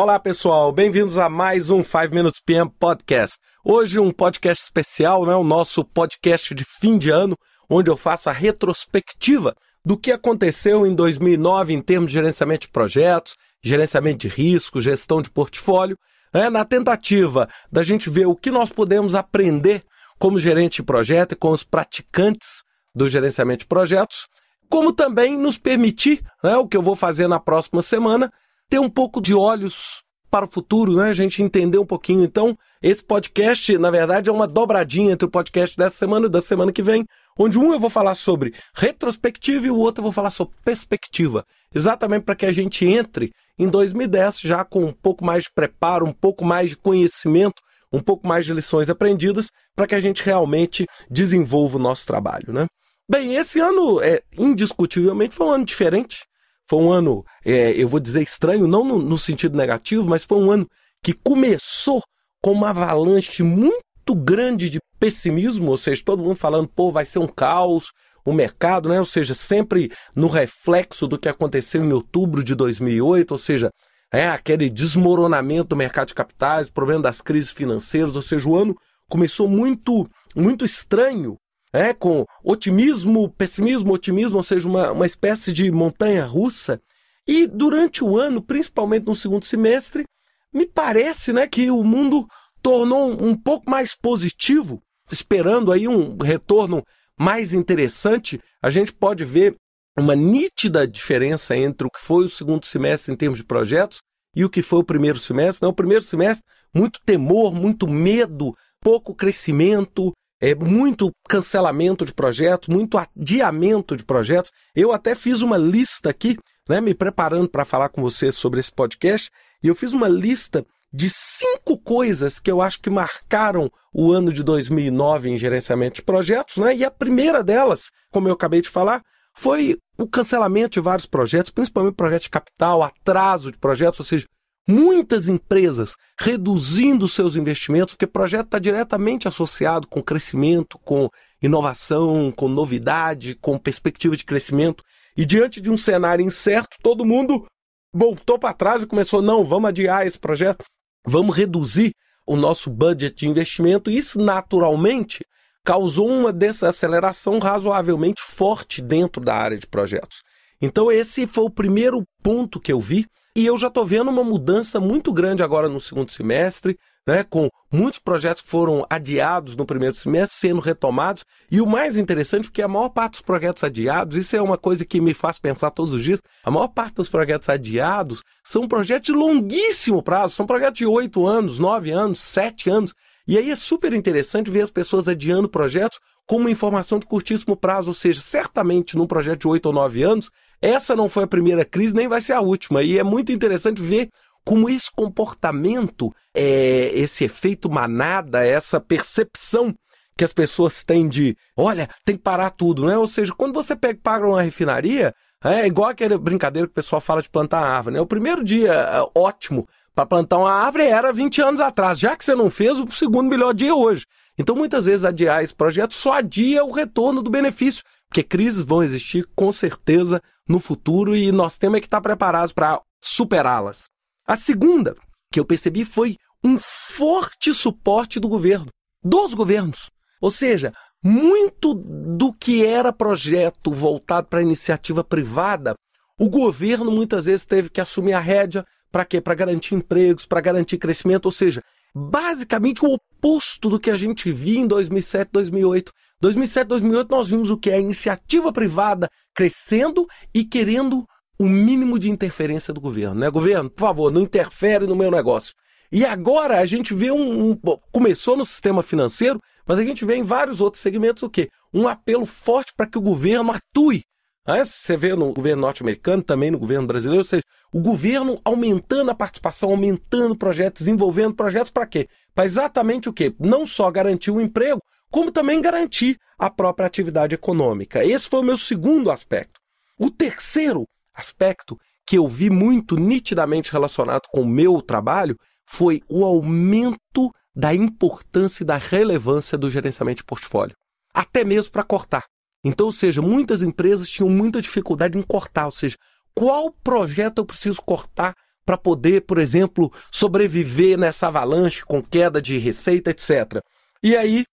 Olá, pessoal. Bem-vindos a mais um 5 Minutes PM Podcast. Hoje um podcast especial, né? O nosso podcast de fim de ano, onde eu faço a retrospectiva do que aconteceu em 2009 em termos de gerenciamento de projetos, gerenciamento de risco, gestão de portfólio, né? na tentativa da gente ver o que nós podemos aprender como gerente de projeto e com os praticantes do gerenciamento de projetos, como também nos permitir, né, o que eu vou fazer na próxima semana, ter um pouco de olhos para o futuro, né? A gente entender um pouquinho. Então, esse podcast, na verdade, é uma dobradinha entre o podcast dessa semana e da semana que vem, onde um eu vou falar sobre retrospectiva e o outro eu vou falar sobre perspectiva. Exatamente para que a gente entre em 2010 já com um pouco mais de preparo, um pouco mais de conhecimento, um pouco mais de lições aprendidas, para que a gente realmente desenvolva o nosso trabalho, né? Bem, esse ano é indiscutivelmente foi um ano diferente. Foi um ano, é, eu vou dizer estranho, não no, no sentido negativo, mas foi um ano que começou com uma avalanche muito grande de pessimismo, ou seja, todo mundo falando, pô, vai ser um caos, o mercado, né? Ou seja, sempre no reflexo do que aconteceu em outubro de 2008, ou seja, é aquele desmoronamento do mercado de capitais, o problema das crises financeiras, ou seja, o ano começou muito muito estranho é, com otimismo, pessimismo, otimismo, ou seja, uma, uma espécie de montanha russa. E durante o ano, principalmente no segundo semestre, me parece né, que o mundo tornou um pouco mais positivo, esperando aí um retorno mais interessante. A gente pode ver uma nítida diferença entre o que foi o segundo semestre em termos de projetos e o que foi o primeiro semestre. Não, o primeiro semestre, muito temor, muito medo, pouco crescimento, é muito cancelamento de projetos, muito adiamento de projetos. Eu até fiz uma lista aqui, né, me preparando para falar com vocês sobre esse podcast, e eu fiz uma lista de cinco coisas que eu acho que marcaram o ano de 2009 em gerenciamento de projetos, né? E a primeira delas, como eu acabei de falar, foi o cancelamento de vários projetos, principalmente projetos de capital, atraso de projetos, ou seja, Muitas empresas reduzindo seus investimentos, porque o projeto está diretamente associado com crescimento, com inovação, com novidade, com perspectiva de crescimento. E diante de um cenário incerto, todo mundo voltou para trás e começou: não, vamos adiar esse projeto, vamos reduzir o nosso budget de investimento. Isso naturalmente causou uma desaceleração razoavelmente forte dentro da área de projetos. Então, esse foi o primeiro ponto que eu vi e eu já estou vendo uma mudança muito grande agora no segundo semestre, né, com muitos projetos que foram adiados no primeiro semestre sendo retomados. E o mais interessante, porque a maior parte dos projetos adiados, isso é uma coisa que me faz pensar todos os dias, a maior parte dos projetos adiados são projetos de longuíssimo prazo, são projetos de oito anos, nove anos, sete anos. E aí é super interessante ver as pessoas adiando projetos com uma informação de curtíssimo prazo, ou seja, certamente num projeto de oito ou nove anos, essa não foi a primeira crise, nem vai ser a última. E é muito interessante ver como esse comportamento, é, esse efeito manada, essa percepção que as pessoas têm de, olha, tem que parar tudo, né? Ou seja, quando você pega paga uma refinaria, é igual aquela brincadeira que o pessoal fala de plantar árvore, né? O primeiro dia é, ótimo para plantar uma árvore era 20 anos atrás. Já que você não fez, o segundo melhor dia é hoje. Então, muitas vezes, adiar esse projeto só adia o retorno do benefício, porque crises vão existir com certeza no futuro e nós temos que estar preparados para superá-las. A segunda que eu percebi foi um forte suporte do governo, dos governos. Ou seja, muito do que era projeto voltado para iniciativa privada, o governo muitas vezes teve que assumir a rédea para quê? Para garantir empregos, para garantir crescimento, ou seja, basicamente o oposto do que a gente via em 2007, 2008. 2007, 2008 nós vimos o que é a iniciativa privada crescendo e querendo o mínimo de interferência do governo, né? Governo, por favor, não interfere no meu negócio. E agora a gente vê um, um começou no sistema financeiro, mas a gente vê em vários outros segmentos o quê? Um apelo forte para que o governo atue. Né? Você vê no governo norte-americano, também no governo brasileiro, ou seja, o governo aumentando a participação, aumentando projetos, desenvolvendo projetos para quê? Para exatamente o quê? Não só garantir o emprego, como também garantir a própria atividade econômica. Esse foi o meu segundo aspecto. O terceiro aspecto que eu vi muito nitidamente relacionado com o meu trabalho foi o aumento da importância e da relevância do gerenciamento de portfólio, até mesmo para cortar. Então, ou seja, muitas empresas tinham muita dificuldade em cortar, ou seja, qual projeto eu preciso cortar para poder, por exemplo, sobreviver nessa avalanche com queda de receita, etc. E aí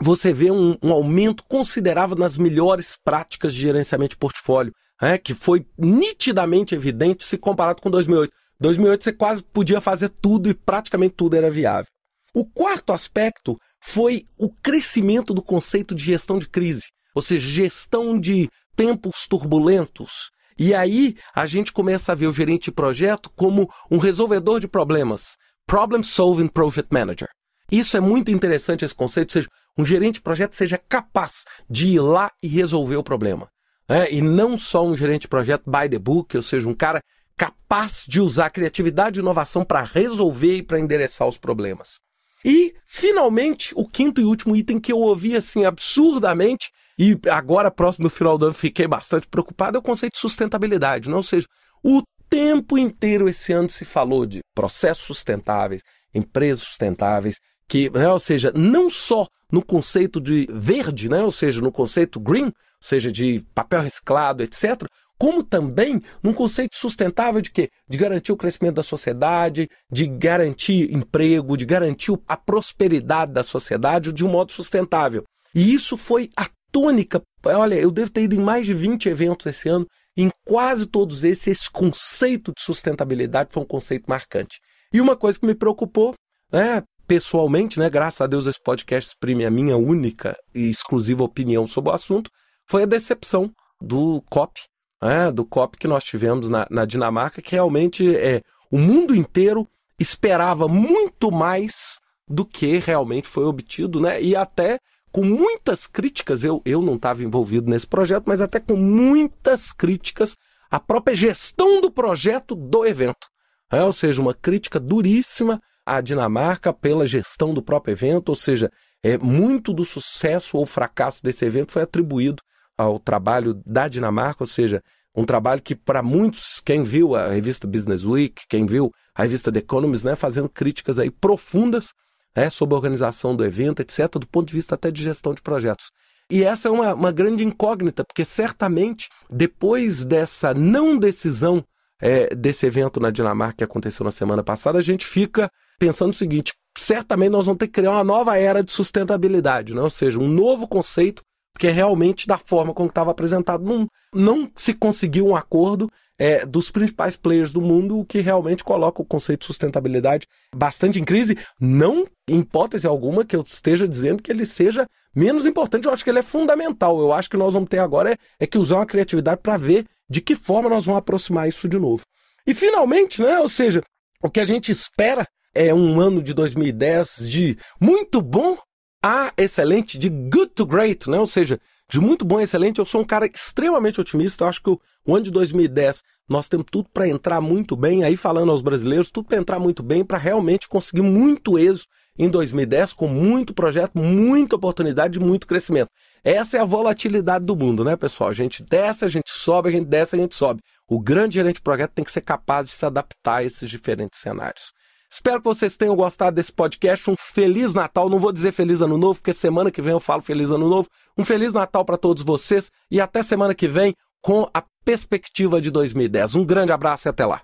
você vê um, um aumento considerável nas melhores práticas de gerenciamento de portfólio, né, que foi nitidamente evidente se comparado com 2008. 2008 você quase podia fazer tudo e praticamente tudo era viável. O quarto aspecto foi o crescimento do conceito de gestão de crise, ou seja, gestão de tempos turbulentos. E aí a gente começa a ver o gerente de projeto como um resolvedor de problemas, Problem Solving Project Manager. Isso é muito interessante esse conceito, ou seja, um gerente de projeto seja capaz de ir lá e resolver o problema. Né? E não só um gerente de projeto by the book, ou seja, um cara capaz de usar criatividade e inovação para resolver e para endereçar os problemas. E, finalmente, o quinto e último item que eu ouvi assim absurdamente, e agora, próximo do final do ano, fiquei bastante preocupado, é o conceito de sustentabilidade. Ou seja, o tempo inteiro esse ano se falou de processos sustentáveis, empresas sustentáveis, que, né, ou seja, não só no conceito de verde, né, ou seja, no conceito green, ou seja, de papel reciclado, etc., como também num conceito sustentável de quê? De garantir o crescimento da sociedade, de garantir emprego, de garantir a prosperidade da sociedade de um modo sustentável. E isso foi a tônica. Olha, eu devo ter ido em mais de 20 eventos esse ano, em quase todos esses, esse conceito de sustentabilidade foi um conceito marcante. E uma coisa que me preocupou, né, pessoalmente, né, graças a Deus esse podcast exprime a minha única e exclusiva opinião sobre o assunto, foi a decepção do COP, né, do COP que nós tivemos na, na Dinamarca, que realmente é o mundo inteiro esperava muito mais do que realmente foi obtido, né? E até com muitas críticas, eu, eu não estava envolvido nesse projeto, mas até com muitas críticas à própria gestão do projeto do evento. É, ou seja, uma crítica duríssima à Dinamarca pela gestão do próprio evento, ou seja, é, muito do sucesso ou fracasso desse evento foi atribuído ao trabalho da Dinamarca, ou seja, um trabalho que para muitos, quem viu a revista Business Week, quem viu a revista The Economist, né, fazendo críticas aí profundas né, sobre a organização do evento, etc., do ponto de vista até de gestão de projetos. E essa é uma, uma grande incógnita, porque certamente depois dessa não decisão é, desse evento na Dinamarca que aconteceu na semana passada, a gente fica pensando o seguinte: certamente nós vamos ter que criar uma nova era de sustentabilidade, né? ou seja, um novo conceito porque realmente da forma como estava apresentado não, não se conseguiu um acordo é, dos principais players do mundo, o que realmente coloca o conceito de sustentabilidade bastante em crise. Não, em hipótese alguma, que eu esteja dizendo que ele seja menos importante, eu acho que ele é fundamental. Eu acho que nós vamos ter agora é, é que usar uma criatividade para ver de que forma nós vamos aproximar isso de novo. E finalmente, né, ou seja, o que a gente espera é um ano de 2010 de muito bom a excelente, de good to great, né? Ou seja, de muito bom a excelente. Eu sou um cara extremamente otimista. Eu acho que o, ano de 2010 nós temos tudo para entrar muito bem. Aí falando aos brasileiros, tudo para entrar muito bem, para realmente conseguir muito êxito em 2010, com muito projeto, muita oportunidade e muito crescimento. Essa é a volatilidade do mundo, né, pessoal? A gente desce, a gente sobe, a gente desce, a gente sobe. O grande gerente de projeto tem que ser capaz de se adaptar a esses diferentes cenários. Espero que vocês tenham gostado desse podcast. Um Feliz Natal. Não vou dizer Feliz Ano Novo, porque semana que vem eu falo Feliz Ano Novo. Um Feliz Natal para todos vocês e até semana que vem com a perspectiva de 2010. Um grande abraço e até lá.